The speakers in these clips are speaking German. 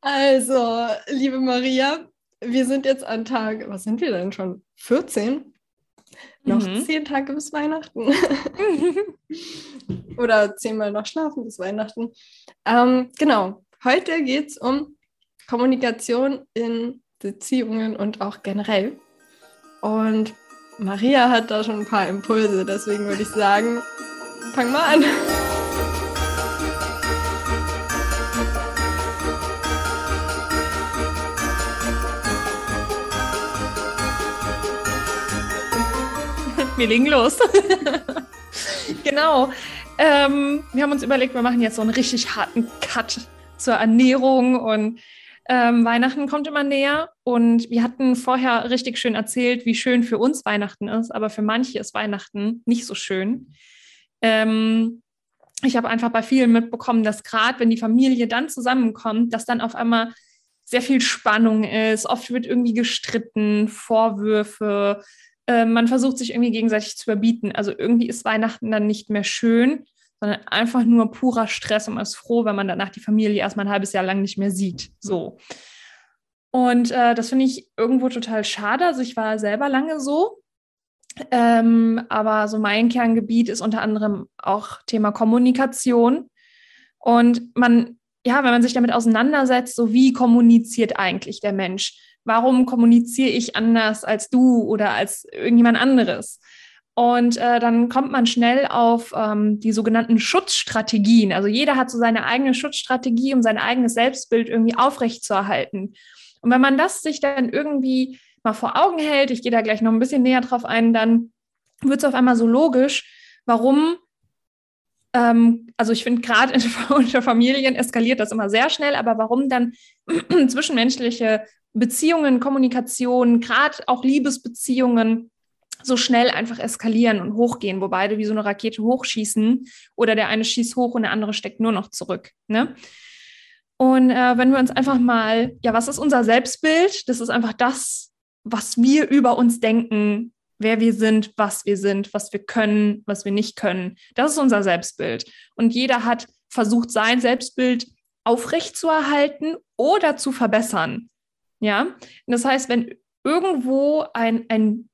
also, liebe Maria, wir sind jetzt an Tag, was sind wir denn schon? 14? Noch mhm. zehn Tage bis Weihnachten. Oder zehnmal noch schlafen bis Weihnachten. Ähm, genau, heute geht es um Kommunikation in Beziehungen und auch generell. Und Maria hat da schon ein paar Impulse, deswegen würde ich sagen, fang mal an. Wir legen los. genau. Ähm, wir haben uns überlegt, wir machen jetzt so einen richtig harten Cut zur Ernährung und ähm, Weihnachten kommt immer näher und wir hatten vorher richtig schön erzählt, wie schön für uns Weihnachten ist, aber für manche ist Weihnachten nicht so schön. Ähm, ich habe einfach bei vielen mitbekommen, dass gerade wenn die Familie dann zusammenkommt, dass dann auf einmal sehr viel Spannung ist. Oft wird irgendwie gestritten, Vorwürfe, äh, man versucht sich irgendwie gegenseitig zu überbieten. Also irgendwie ist Weihnachten dann nicht mehr schön, sondern einfach nur purer Stress und man ist froh, wenn man danach die Familie erstmal ein halbes Jahr lang nicht mehr sieht. So. Und äh, das finde ich irgendwo total schade. Also ich war selber lange so. Ähm, aber so mein Kerngebiet ist unter anderem auch Thema Kommunikation. Und man, ja, wenn man sich damit auseinandersetzt, so wie kommuniziert eigentlich der Mensch? Warum kommuniziere ich anders als du oder als irgendjemand anderes? Und äh, dann kommt man schnell auf ähm, die sogenannten Schutzstrategien. Also jeder hat so seine eigene Schutzstrategie, um sein eigenes Selbstbild irgendwie aufrechtzuerhalten. Und wenn man das sich dann irgendwie mal vor Augen hält, ich gehe da gleich noch ein bisschen näher drauf ein, dann wird es auf einmal so logisch, warum ähm, also ich finde gerade unter Familien eskaliert das immer sehr schnell, aber warum dann zwischenmenschliche Beziehungen, Kommunikation, gerade auch Liebesbeziehungen so schnell einfach eskalieren und hochgehen, wo beide wie so eine Rakete hochschießen oder der eine schießt hoch und der andere steckt nur noch zurück. Ne? Und äh, wenn wir uns einfach mal, ja, was ist unser Selbstbild? Das ist einfach das, was wir über uns denken, wer wir sind, was wir sind, was wir können, was wir nicht können. Das ist unser Selbstbild. Und jeder hat versucht, sein Selbstbild aufrechtzuerhalten oder zu verbessern. Ja, das heißt, wenn irgendwo ein, ein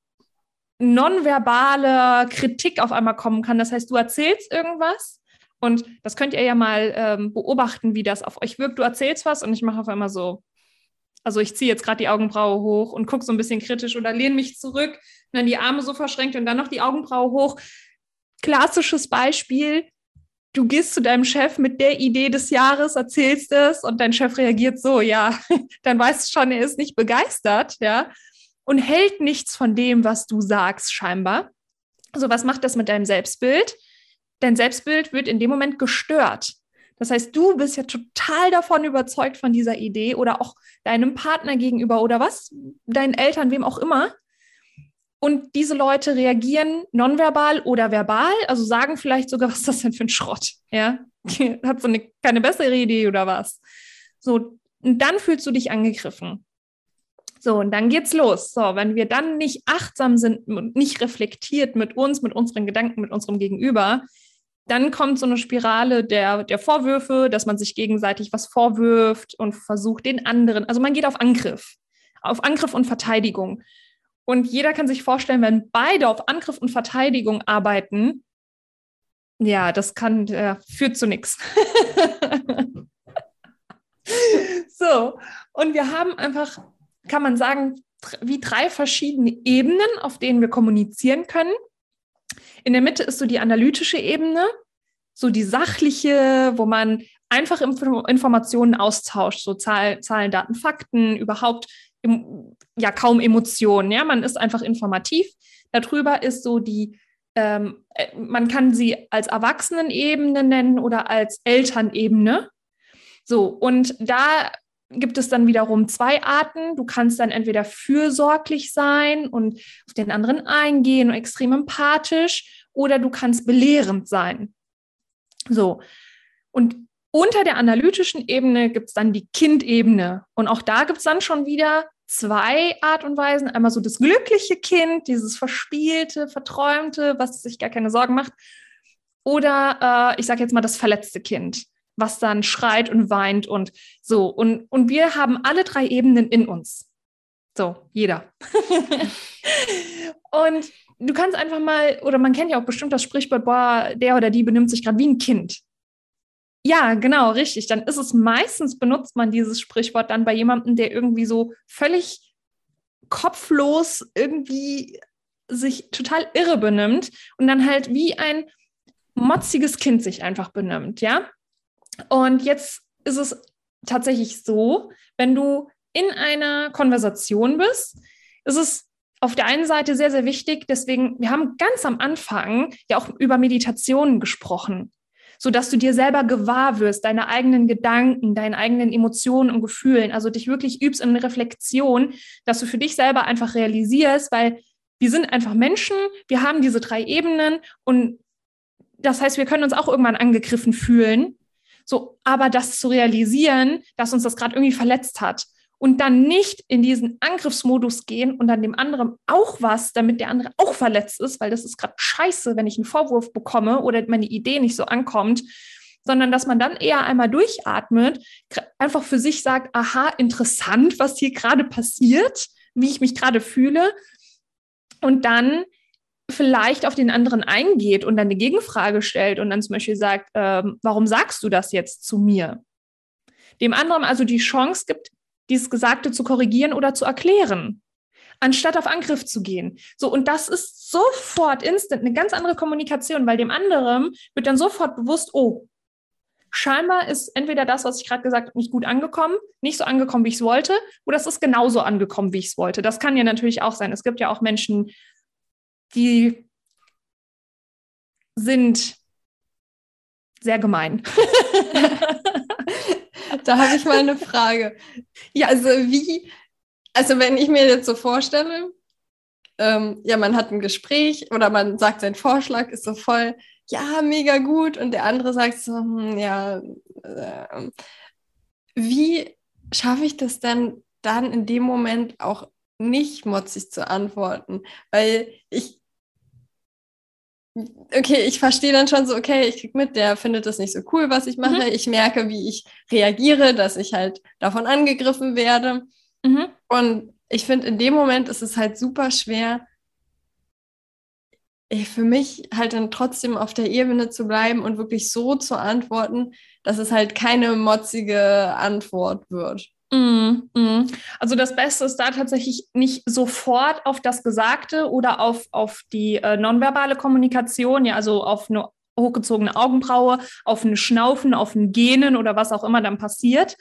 nonverbale Kritik auf einmal kommen kann, das heißt, du erzählst irgendwas und das könnt ihr ja mal ähm, beobachten, wie das auf euch wirkt. Du erzählst was und ich mache auf einmal so. Also ich ziehe jetzt gerade die Augenbraue hoch und gucke so ein bisschen kritisch oder lehne mich zurück und dann die Arme so verschränkt und dann noch die Augenbraue hoch. Klassisches Beispiel, du gehst zu deinem Chef mit der Idee des Jahres, erzählst es und dein Chef reagiert so, ja, dann weißt du schon, er ist nicht begeistert, ja, und hält nichts von dem, was du sagst, scheinbar. So, was macht das mit deinem Selbstbild? Dein Selbstbild wird in dem Moment gestört. Das heißt, du bist ja total davon überzeugt von dieser Idee oder auch deinem Partner gegenüber oder was, deinen Eltern, wem auch immer. Und diese Leute reagieren nonverbal oder verbal, also sagen vielleicht sogar, was ist das denn für ein Schrott? Ja, hat so eine, keine bessere Idee oder was? So, und dann fühlst du dich angegriffen. So, und dann geht's los. So, wenn wir dann nicht achtsam sind und nicht reflektiert mit uns, mit unseren Gedanken, mit unserem Gegenüber, dann kommt so eine Spirale der, der Vorwürfe, dass man sich gegenseitig was vorwirft und versucht, den anderen, also man geht auf Angriff, auf Angriff und Verteidigung. Und jeder kann sich vorstellen, wenn beide auf Angriff und Verteidigung arbeiten, ja, das kann, äh, führt zu nichts. so, und wir haben einfach, kann man sagen, wie drei verschiedene Ebenen, auf denen wir kommunizieren können. In der Mitte ist so die analytische Ebene, so die sachliche, wo man einfach Informationen austauscht, so Zahl, Zahlen, Daten, Fakten, überhaupt ja kaum Emotionen. Ja, man ist einfach informativ. Darüber ist so die, ähm, äh, man kann sie als Erwachsenenebene nennen oder als Elternebene. So, und da gibt es dann wiederum zwei Arten. Du kannst dann entweder fürsorglich sein und auf den anderen eingehen und extrem empathisch oder du kannst belehrend sein. So. Und unter der analytischen Ebene gibt es dann die Kindebene. Und auch da gibt es dann schon wieder zwei Art und Weisen. Einmal so das glückliche Kind, dieses verspielte, verträumte, was sich gar keine Sorgen macht. oder äh, ich sage jetzt mal das verletzte Kind, was dann schreit und weint und so. Und, und wir haben alle drei Ebenen in uns. So, jeder. und du kannst einfach mal, oder man kennt ja auch bestimmt das Sprichwort, boah, der oder die benimmt sich gerade wie ein Kind. Ja, genau, richtig. Dann ist es meistens, benutzt man dieses Sprichwort dann bei jemandem, der irgendwie so völlig kopflos irgendwie sich total irre benimmt und dann halt wie ein motziges Kind sich einfach benimmt, ja? Und jetzt ist es tatsächlich so, wenn du in einer Konversation bist, ist es auf der einen Seite sehr, sehr wichtig, deswegen, wir haben ganz am Anfang ja auch über Meditationen gesprochen, sodass du dir selber gewahr wirst, deine eigenen Gedanken, deine eigenen Emotionen und Gefühlen, also dich wirklich übst in Reflexion, dass du für dich selber einfach realisierst, weil wir sind einfach Menschen, wir haben diese drei Ebenen und das heißt, wir können uns auch irgendwann angegriffen fühlen. So, aber das zu realisieren, dass uns das gerade irgendwie verletzt hat und dann nicht in diesen Angriffsmodus gehen und dann dem anderen auch was, damit der andere auch verletzt ist, weil das ist gerade scheiße, wenn ich einen Vorwurf bekomme oder meine Idee nicht so ankommt, sondern dass man dann eher einmal durchatmet, einfach für sich sagt, aha, interessant, was hier gerade passiert, wie ich mich gerade fühle und dann vielleicht auf den anderen eingeht und dann eine Gegenfrage stellt und dann zum Beispiel sagt, ähm, warum sagst du das jetzt zu mir? Dem anderen also die Chance gibt, dieses Gesagte zu korrigieren oder zu erklären, anstatt auf Angriff zu gehen. So, und das ist sofort instant eine ganz andere Kommunikation, weil dem anderen wird dann sofort bewusst, oh, scheinbar ist entweder das, was ich gerade gesagt habe, nicht gut angekommen, nicht so angekommen, wie ich es wollte, oder es ist genauso angekommen, wie ich es wollte. Das kann ja natürlich auch sein. Es gibt ja auch Menschen, die sind sehr gemein. da habe ich mal eine Frage. Ja, also wie, also wenn ich mir jetzt so vorstelle, ähm, ja, man hat ein Gespräch oder man sagt, sein Vorschlag ist so voll, ja, mega gut. Und der andere sagt so, hm, ja, äh, wie schaffe ich das denn dann in dem Moment auch nicht motzig zu antworten? Weil ich, okay, ich verstehe dann schon so, okay, ich krieg mit, der findet das nicht so cool, was ich mache. Mhm. Ich merke, wie ich reagiere, dass ich halt davon angegriffen werde. Mhm. Und ich finde, in dem Moment ist es halt super schwer, für mich halt dann trotzdem auf der Ebene zu bleiben und wirklich so zu antworten, dass es halt keine motzige Antwort wird. Mm, mm. Also das Beste ist da tatsächlich nicht sofort auf das Gesagte oder auf, auf die äh, nonverbale Kommunikation, ja, also auf eine hochgezogene Augenbraue, auf ein Schnaufen, auf ein Gähnen oder was auch immer dann passiert,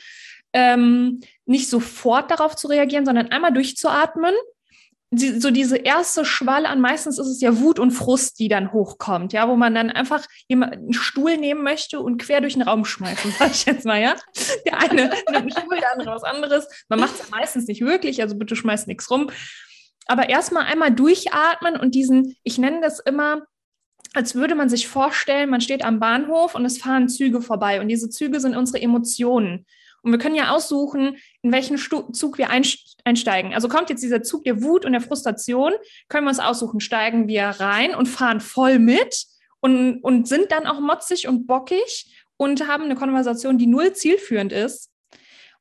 ähm, nicht sofort darauf zu reagieren, sondern einmal durchzuatmen die, so diese erste Schwall an, meistens ist es ja Wut und Frust, die dann hochkommt, ja, wo man dann einfach einen Stuhl nehmen möchte und quer durch den Raum schmeißen, sag ich jetzt mal, ja. Der eine nimmt einen Stuhl, der andere was anderes. Man macht es meistens nicht wirklich, also bitte schmeißt nichts rum. Aber erstmal einmal durchatmen und diesen, ich nenne das immer, als würde man sich vorstellen, man steht am Bahnhof und es fahren Züge vorbei und diese Züge sind unsere Emotionen. Und wir können ja aussuchen, in welchen Zug wir einsteigen. Also kommt jetzt dieser Zug der Wut und der Frustration, können wir uns aussuchen, steigen wir rein und fahren voll mit und, und sind dann auch motzig und bockig und haben eine Konversation, die null zielführend ist.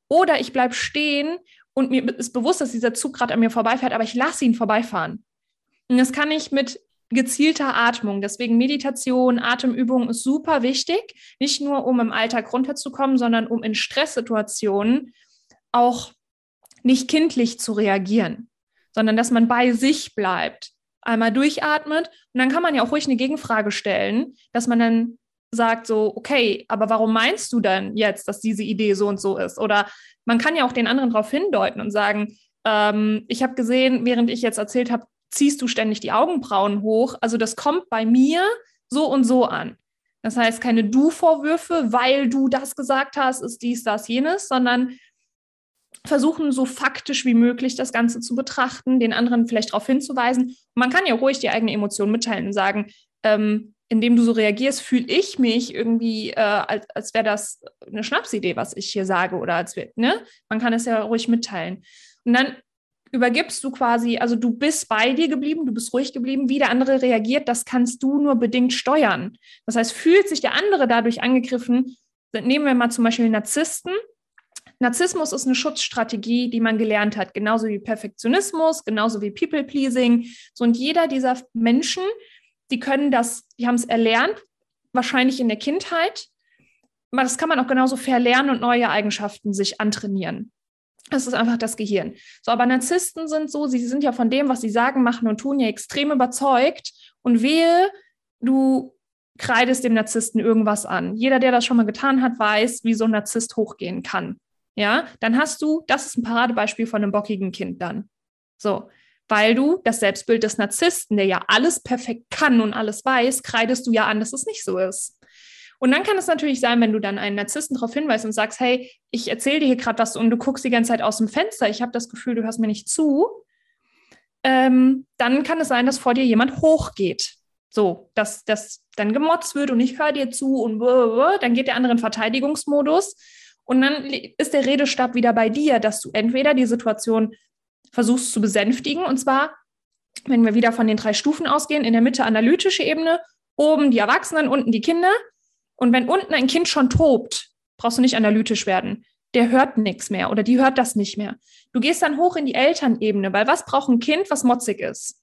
Oder ich bleibe stehen und mir ist bewusst, dass dieser Zug gerade an mir vorbeifährt, aber ich lasse ihn vorbeifahren. Und das kann ich mit gezielter Atmung. Deswegen Meditation, Atemübung ist super wichtig, nicht nur um im Alltag runterzukommen, sondern um in Stresssituationen auch nicht kindlich zu reagieren, sondern dass man bei sich bleibt, einmal durchatmet und dann kann man ja auch ruhig eine Gegenfrage stellen, dass man dann sagt so, okay, aber warum meinst du denn jetzt, dass diese Idee so und so ist? Oder man kann ja auch den anderen darauf hindeuten und sagen, ähm, ich habe gesehen, während ich jetzt erzählt habe, ziehst du ständig die Augenbrauen hoch. Also das kommt bei mir so und so an. Das heißt, keine Du-Vorwürfe, weil du das gesagt hast, ist dies, das, jenes, sondern versuchen so faktisch wie möglich das Ganze zu betrachten, den anderen vielleicht darauf hinzuweisen. man kann ja ruhig die eigene Emotion mitteilen und sagen, ähm, indem du so reagierst, fühle ich mich irgendwie, äh, als, als wäre das eine Schnapsidee, was ich hier sage oder als wäre, ne? Man kann es ja ruhig mitteilen. Und dann übergibst du quasi, also du bist bei dir geblieben, du bist ruhig geblieben, wie der andere reagiert, das kannst du nur bedingt steuern. Das heißt, fühlt sich der andere dadurch angegriffen, nehmen wir mal zum Beispiel Narzissten. Narzissmus ist eine Schutzstrategie, die man gelernt hat, genauso wie Perfektionismus, genauso wie People-Pleasing. So, und jeder dieser Menschen, die können das, die haben es erlernt, wahrscheinlich in der Kindheit. Das kann man auch genauso verlernen und neue Eigenschaften sich antrainieren. Das ist einfach das Gehirn. So, aber Narzissten sind so, sie sind ja von dem, was sie sagen, machen und tun, ja extrem überzeugt. Und wehe, du kreidest dem Narzissten irgendwas an. Jeder, der das schon mal getan hat, weiß, wie so ein Narzisst hochgehen kann. Ja, dann hast du, das ist ein Paradebeispiel von einem bockigen Kind dann. So, weil du das Selbstbild des Narzissten, der ja alles perfekt kann und alles weiß, kreidest du ja an, dass es nicht so ist. Und dann kann es natürlich sein, wenn du dann einen Narzissten darauf hinweist und sagst, hey, ich erzähle dir hier gerade was und du guckst die ganze Zeit aus dem Fenster, ich habe das Gefühl, du hörst mir nicht zu, ähm, dann kann es sein, dass vor dir jemand hochgeht. So, dass das dann gemotzt wird und ich höre dir zu und dann geht der andere in Verteidigungsmodus. Und dann ist der Redestab wieder bei dir, dass du entweder die Situation versuchst zu besänftigen, und zwar, wenn wir wieder von den drei Stufen ausgehen, in der Mitte analytische Ebene, oben die Erwachsenen, unten die Kinder. Und wenn unten ein Kind schon tobt, brauchst du nicht analytisch werden. Der hört nichts mehr oder die hört das nicht mehr. Du gehst dann hoch in die Elternebene, weil was braucht ein Kind, was motzig ist?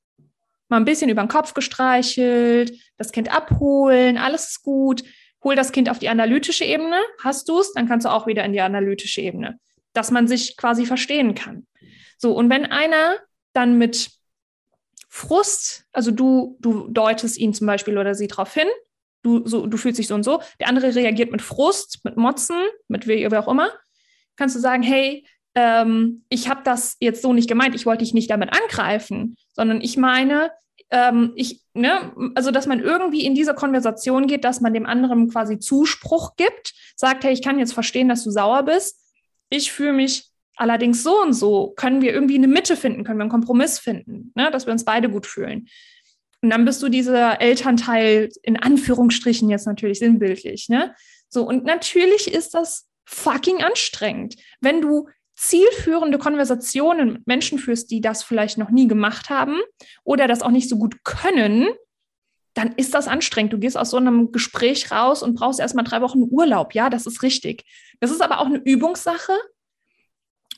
Mal ein bisschen über den Kopf gestreichelt, das Kind abholen, alles ist gut hol das Kind auf die analytische Ebene, hast du es, dann kannst du auch wieder in die analytische Ebene, dass man sich quasi verstehen kann. So, und wenn einer dann mit Frust, also du, du deutest ihn zum Beispiel oder sie darauf hin, du, so, du fühlst dich so und so, der andere reagiert mit Frust, mit Motzen, mit wie, wie auch immer, kannst du sagen, hey, ähm, ich habe das jetzt so nicht gemeint, ich wollte dich nicht damit angreifen, sondern ich meine, ähm, ich, ne, also dass man irgendwie in diese Konversation geht, dass man dem anderen quasi Zuspruch gibt, sagt, hey, ich kann jetzt verstehen, dass du sauer bist. Ich fühle mich allerdings so und so. Können wir irgendwie eine Mitte finden? Können wir einen Kompromiss finden, ne, dass wir uns beide gut fühlen? Und dann bist du dieser Elternteil in Anführungsstrichen jetzt natürlich sinnbildlich, ne? So, und natürlich ist das fucking anstrengend, wenn du zielführende Konversationen mit Menschen führst, die das vielleicht noch nie gemacht haben oder das auch nicht so gut können, dann ist das anstrengend. Du gehst aus so einem Gespräch raus und brauchst erstmal drei Wochen Urlaub. Ja, das ist richtig. Das ist aber auch eine Übungssache.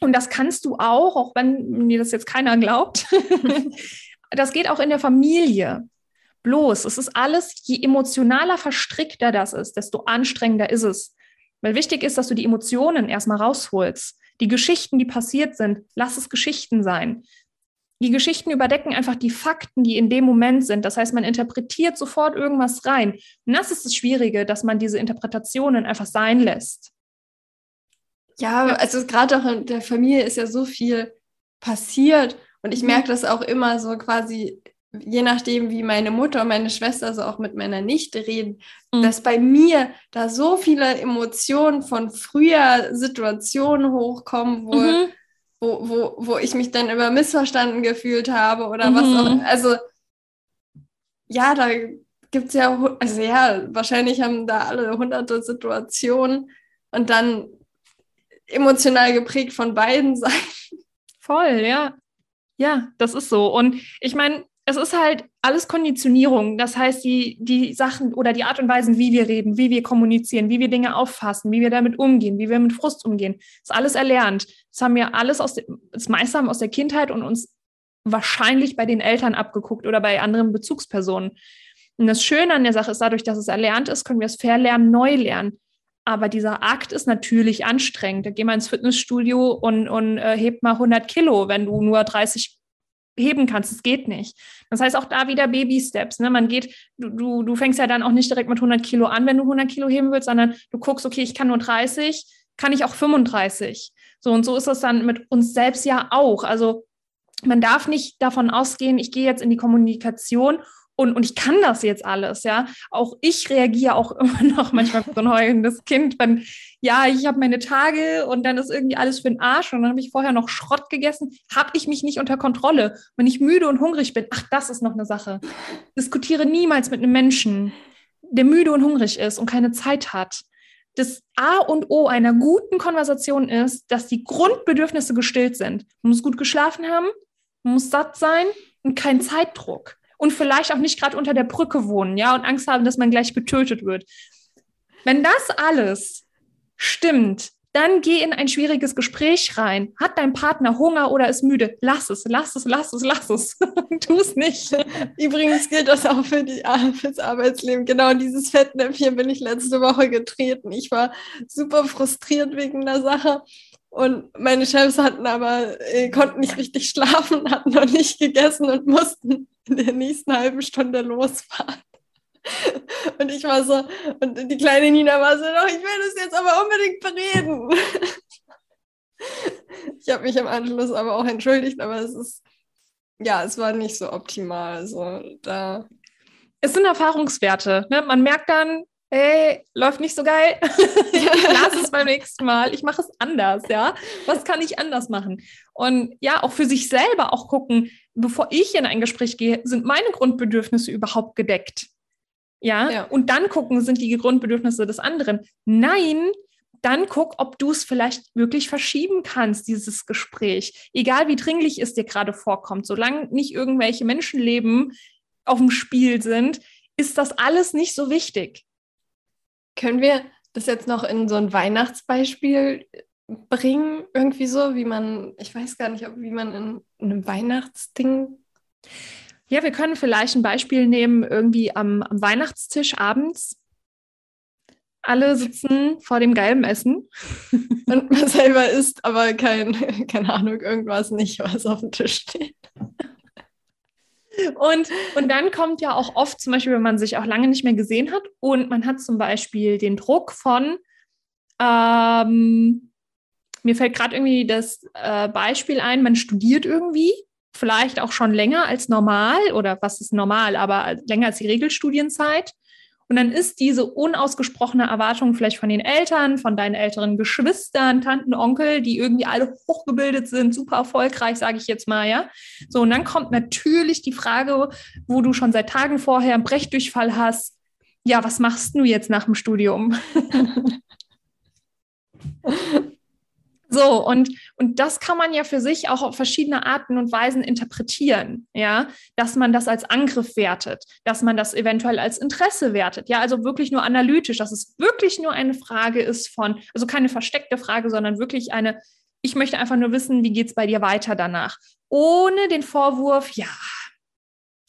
Und das kannst du auch, auch wenn mir das jetzt keiner glaubt. das geht auch in der Familie. Bloß, es ist alles, je emotionaler verstrickter das ist, desto anstrengender ist es. Weil wichtig ist, dass du die Emotionen erstmal rausholst. Die Geschichten, die passiert sind, lass es Geschichten sein. Die Geschichten überdecken einfach die Fakten, die in dem Moment sind. Das heißt, man interpretiert sofort irgendwas rein. Und das ist das Schwierige, dass man diese Interpretationen einfach sein lässt. Ja, also gerade auch in der Familie ist ja so viel passiert. Und ich mhm. merke das auch immer so quasi je nachdem, wie meine Mutter und meine Schwester so auch mit meiner Nichte reden, mhm. dass bei mir da so viele Emotionen von früher Situationen hochkommen, wo, mhm. wo, wo, wo ich mich dann über missverstanden gefühlt habe oder mhm. was auch. Also, ja, da gibt es ja, also ja, wahrscheinlich haben da alle hunderte Situationen und dann emotional geprägt von beiden Seiten. Voll, ja. Ja, das ist so. Und ich meine, es ist halt alles Konditionierung. Das heißt, die, die Sachen oder die Art und Weise, wie wir reden, wie wir kommunizieren, wie wir Dinge auffassen, wie wir damit umgehen, wie wir mit Frust umgehen, ist alles erlernt. Das haben wir alles aus, das meiste haben aus der Kindheit und uns wahrscheinlich bei den Eltern abgeguckt oder bei anderen Bezugspersonen. Und das Schöne an der Sache ist, dadurch, dass es erlernt ist, können wir es verlernen, neu lernen. Aber dieser Akt ist natürlich anstrengend. Da geh mal ins Fitnessstudio und, und äh, hebt mal 100 Kilo, wenn du nur 30 heben kannst. Es geht nicht. Das heißt auch da wieder Baby-Steps. Ne? Man geht, du, du, du fängst ja dann auch nicht direkt mit 100 Kilo an, wenn du 100 Kilo heben willst, sondern du guckst, okay, ich kann nur 30, kann ich auch 35. So und so ist das dann mit uns selbst ja auch. Also man darf nicht davon ausgehen, ich gehe jetzt in die Kommunikation und, und ich kann das jetzt alles, ja. Auch ich reagiere auch immer noch manchmal wie so ein heulendes Kind, wenn, ja, ich habe meine Tage und dann ist irgendwie alles für den Arsch und dann habe ich vorher noch Schrott gegessen, habe ich mich nicht unter Kontrolle. Wenn ich müde und hungrig bin, ach, das ist noch eine Sache. Diskutiere niemals mit einem Menschen, der müde und hungrig ist und keine Zeit hat. das A und O einer guten Konversation ist, dass die Grundbedürfnisse gestillt sind. Man muss gut geschlafen haben, man muss satt sein und kein Zeitdruck. Und vielleicht auch nicht gerade unter der Brücke wohnen, ja, und Angst haben, dass man gleich getötet wird. Wenn das alles stimmt, dann geh in ein schwieriges Gespräch rein. Hat dein Partner Hunger oder ist müde? Lass es, lass es, lass es, lass es. tu es nicht. Übrigens gilt das auch für fürs Arbeitsleben. Genau dieses Fettnäpfchen bin ich letzte Woche getreten. Ich war super frustriert wegen der Sache. Und meine Chefs hatten aber, äh, konnten nicht richtig schlafen, hatten noch nicht gegessen und mussten in der nächsten halben Stunde losfahren. Und ich war so, und die kleine Nina war so, doch, ich will das jetzt aber unbedingt bereden. Ich habe mich im Anschluss aber auch entschuldigt, aber es ist, ja, es war nicht so optimal. Also da. Es sind Erfahrungswerte. Ne? Man merkt dann, hey, läuft nicht so geil. ich lasse es beim nächsten Mal. Ich mache es anders, ja. Was kann ich anders machen? Und ja, auch für sich selber auch gucken, bevor ich in ein Gespräch gehe, sind meine Grundbedürfnisse überhaupt gedeckt? Ja? ja. Und dann gucken, sind die Grundbedürfnisse des anderen. Nein, dann guck, ob du es vielleicht wirklich verschieben kannst, dieses Gespräch. Egal wie dringlich es dir gerade vorkommt, solange nicht irgendwelche Menschenleben auf dem Spiel sind, ist das alles nicht so wichtig. Können wir das jetzt noch in so ein Weihnachtsbeispiel bringen? Irgendwie so, wie man, ich weiß gar nicht, ob, wie man in, in einem Weihnachtsding ja, wir können vielleicht ein Beispiel nehmen, irgendwie am, am Weihnachtstisch abends. Alle sitzen vor dem geilen Essen. Und man selber isst, aber kein, keine Ahnung, irgendwas nicht, was auf dem Tisch steht. Und, und dann kommt ja auch oft, zum Beispiel, wenn man sich auch lange nicht mehr gesehen hat und man hat zum Beispiel den Druck von, ähm, mir fällt gerade irgendwie das äh, Beispiel ein, man studiert irgendwie vielleicht auch schon länger als normal oder was ist normal, aber länger als die Regelstudienzeit. Und dann ist diese unausgesprochene Erwartung vielleicht von den Eltern, von deinen älteren Geschwistern, Tanten, Onkel, die irgendwie alle hochgebildet sind, super erfolgreich, sage ich jetzt mal, ja. So, und dann kommt natürlich die Frage, wo du schon seit Tagen vorher einen Brechdurchfall hast. Ja, was machst du jetzt nach dem Studium? So, und, und das kann man ja für sich auch auf verschiedene Arten und Weisen interpretieren, ja, dass man das als Angriff wertet, dass man das eventuell als Interesse wertet, ja, also wirklich nur analytisch, dass es wirklich nur eine Frage ist von, also keine versteckte Frage, sondern wirklich eine, ich möchte einfach nur wissen, wie geht es bei dir weiter danach, ohne den Vorwurf, ja,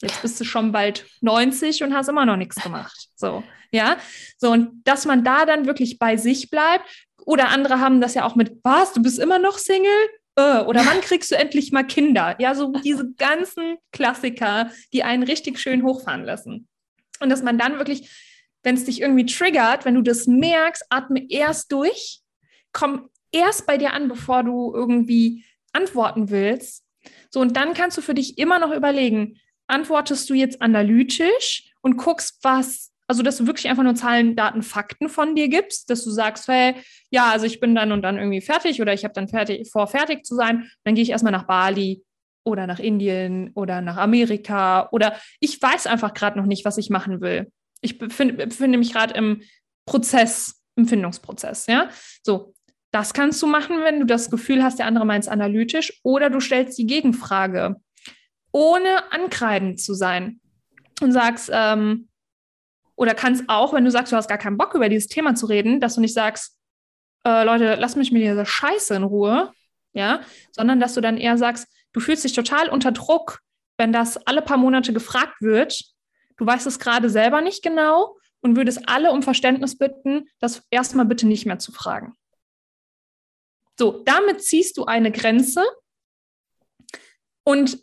jetzt bist du schon bald 90 und hast immer noch nichts gemacht, so, ja, so, und dass man da dann wirklich bei sich bleibt oder andere haben das ja auch mit, was, du bist immer noch Single? Äh, oder wann kriegst du endlich mal Kinder? Ja, so diese ganzen Klassiker, die einen richtig schön hochfahren lassen. Und dass man dann wirklich, wenn es dich irgendwie triggert, wenn du das merkst, atme erst durch, komm erst bei dir an, bevor du irgendwie antworten willst. So, und dann kannst du für dich immer noch überlegen, antwortest du jetzt analytisch und guckst, was also, dass du wirklich einfach nur Zahlen, Daten, Fakten von dir gibst, dass du sagst, hey, ja, also ich bin dann und dann irgendwie fertig oder ich habe dann fertig, vor, fertig zu sein. Dann gehe ich erstmal nach Bali oder nach Indien oder nach Amerika oder ich weiß einfach gerade noch nicht, was ich machen will. Ich befinde, befinde mich gerade im Prozess, im Findungsprozess, ja. So, das kannst du machen, wenn du das Gefühl hast, der andere meint es analytisch oder du stellst die Gegenfrage, ohne ankreidend zu sein und sagst, ähm, oder kannst auch, wenn du sagst, du hast gar keinen Bock über dieses Thema zu reden, dass du nicht sagst, äh, Leute, lass mich mit dieser Scheiße in Ruhe, ja, sondern dass du dann eher sagst, du fühlst dich total unter Druck, wenn das alle paar Monate gefragt wird. Du weißt es gerade selber nicht genau und würdest alle um Verständnis bitten, das erstmal bitte nicht mehr zu fragen. So, damit ziehst du eine Grenze und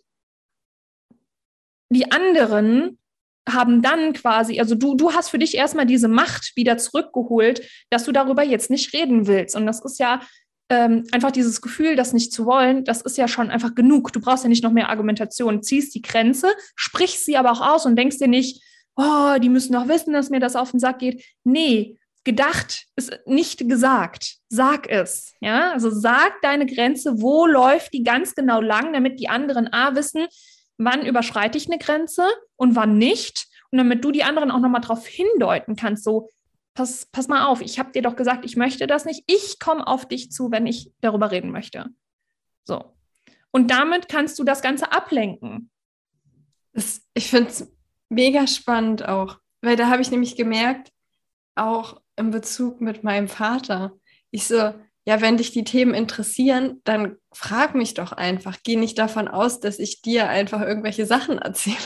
die anderen haben dann quasi, also du, du hast für dich erstmal diese Macht wieder zurückgeholt, dass du darüber jetzt nicht reden willst. Und das ist ja ähm, einfach dieses Gefühl, das nicht zu wollen, das ist ja schon einfach genug. Du brauchst ja nicht noch mehr Argumentation. Ziehst die Grenze, sprichst sie aber auch aus und denkst dir nicht, oh, die müssen doch wissen, dass mir das auf den Sack geht. Nee, gedacht ist nicht gesagt. Sag es. Ja, also sag deine Grenze, wo läuft die ganz genau lang, damit die anderen A wissen, wann überschreite ich eine Grenze und wann nicht. Und damit du die anderen auch nochmal darauf hindeuten kannst, so, pass, pass mal auf, ich habe dir doch gesagt, ich möchte das nicht. Ich komme auf dich zu, wenn ich darüber reden möchte. So. Und damit kannst du das Ganze ablenken. Das, ich finde es mega spannend auch, weil da habe ich nämlich gemerkt, auch im Bezug mit meinem Vater, ich so, ja, wenn dich die Themen interessieren, dann frag mich doch einfach. Geh nicht davon aus, dass ich dir einfach irgendwelche Sachen erzähle.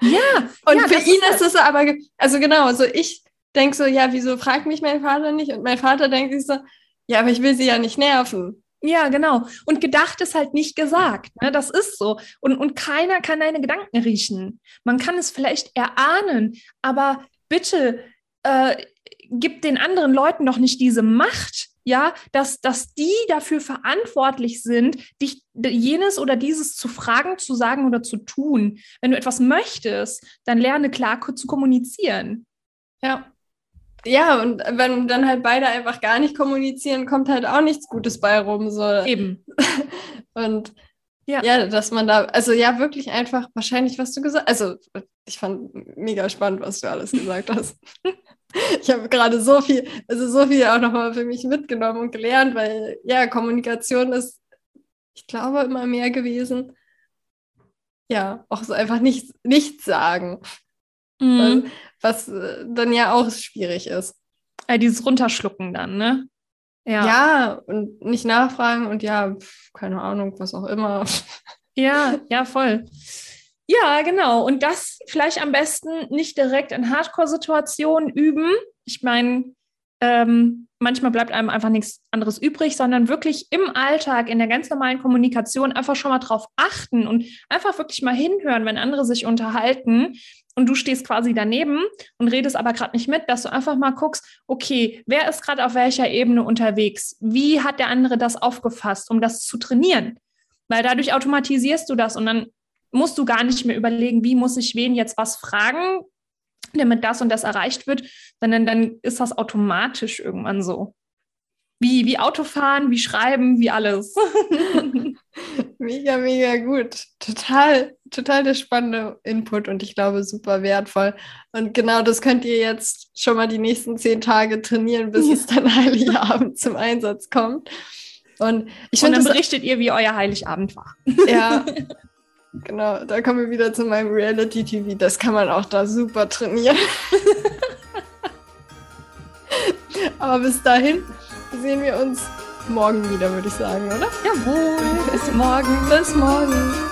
Ja. Und ja, für ihn ist ist es aber, also genau, so ich denke so, ja, wieso fragt mich mein Vater nicht? Und mein Vater denkt sich so, ja, aber ich will sie ja nicht nerven. Ja, genau. Und gedacht ist halt nicht gesagt. Ne? Das ist so. Und, und keiner kann deine Gedanken riechen. Man kann es vielleicht erahnen, aber bitte äh, gib den anderen Leuten doch nicht diese Macht, ja, dass, dass die dafür verantwortlich sind, dich jenes oder dieses zu fragen, zu sagen oder zu tun. Wenn du etwas möchtest, dann lerne klar zu kommunizieren. Ja. Ja, und wenn dann halt beide einfach gar nicht kommunizieren, kommt halt auch nichts Gutes bei rum. So. Eben. Und ja. ja, dass man da, also ja, wirklich einfach wahrscheinlich, was du gesagt hast. Also, ich fand mega spannend, was du alles gesagt hast. ich habe gerade so viel, also so viel auch nochmal für mich mitgenommen und gelernt, weil ja, Kommunikation ist, ich glaube, immer mehr gewesen. Ja, auch so einfach nichts, nichts sagen. Mhm. Was, was dann ja auch schwierig ist. Ja, dieses Runterschlucken dann, ne? Ja. ja, und nicht nachfragen und ja, keine Ahnung, was auch immer. Ja, ja, voll. Ja, genau. Und das vielleicht am besten nicht direkt in Hardcore-Situationen üben. Ich meine, ähm, manchmal bleibt einem einfach nichts anderes übrig, sondern wirklich im Alltag, in der ganz normalen Kommunikation einfach schon mal drauf achten und einfach wirklich mal hinhören, wenn andere sich unterhalten und du stehst quasi daneben und redest aber gerade nicht mit, dass du einfach mal guckst, okay, wer ist gerade auf welcher Ebene unterwegs? Wie hat der andere das aufgefasst, um das zu trainieren? Weil dadurch automatisierst du das und dann musst du gar nicht mehr überlegen, wie muss ich wen jetzt was fragen, damit das und das erreicht wird, sondern dann ist das automatisch irgendwann so. Wie, wie Autofahren, wie Schreiben, wie alles. mega, mega gut. Total, total der spannende Input und ich glaube super wertvoll. Und genau das könnt ihr jetzt schon mal die nächsten zehn Tage trainieren, bis ja. es dann Heiligabend zum Einsatz kommt. Und ich finde. Und dann berichtet ihr, wie euer Heiligabend war. Ja, Genau, da kommen wir wieder zu meinem Reality-TV. Das kann man auch da super trainieren. Aber bis dahin sehen wir uns morgen wieder, würde ich sagen, oder? Jawohl, bis morgen. Bis morgen.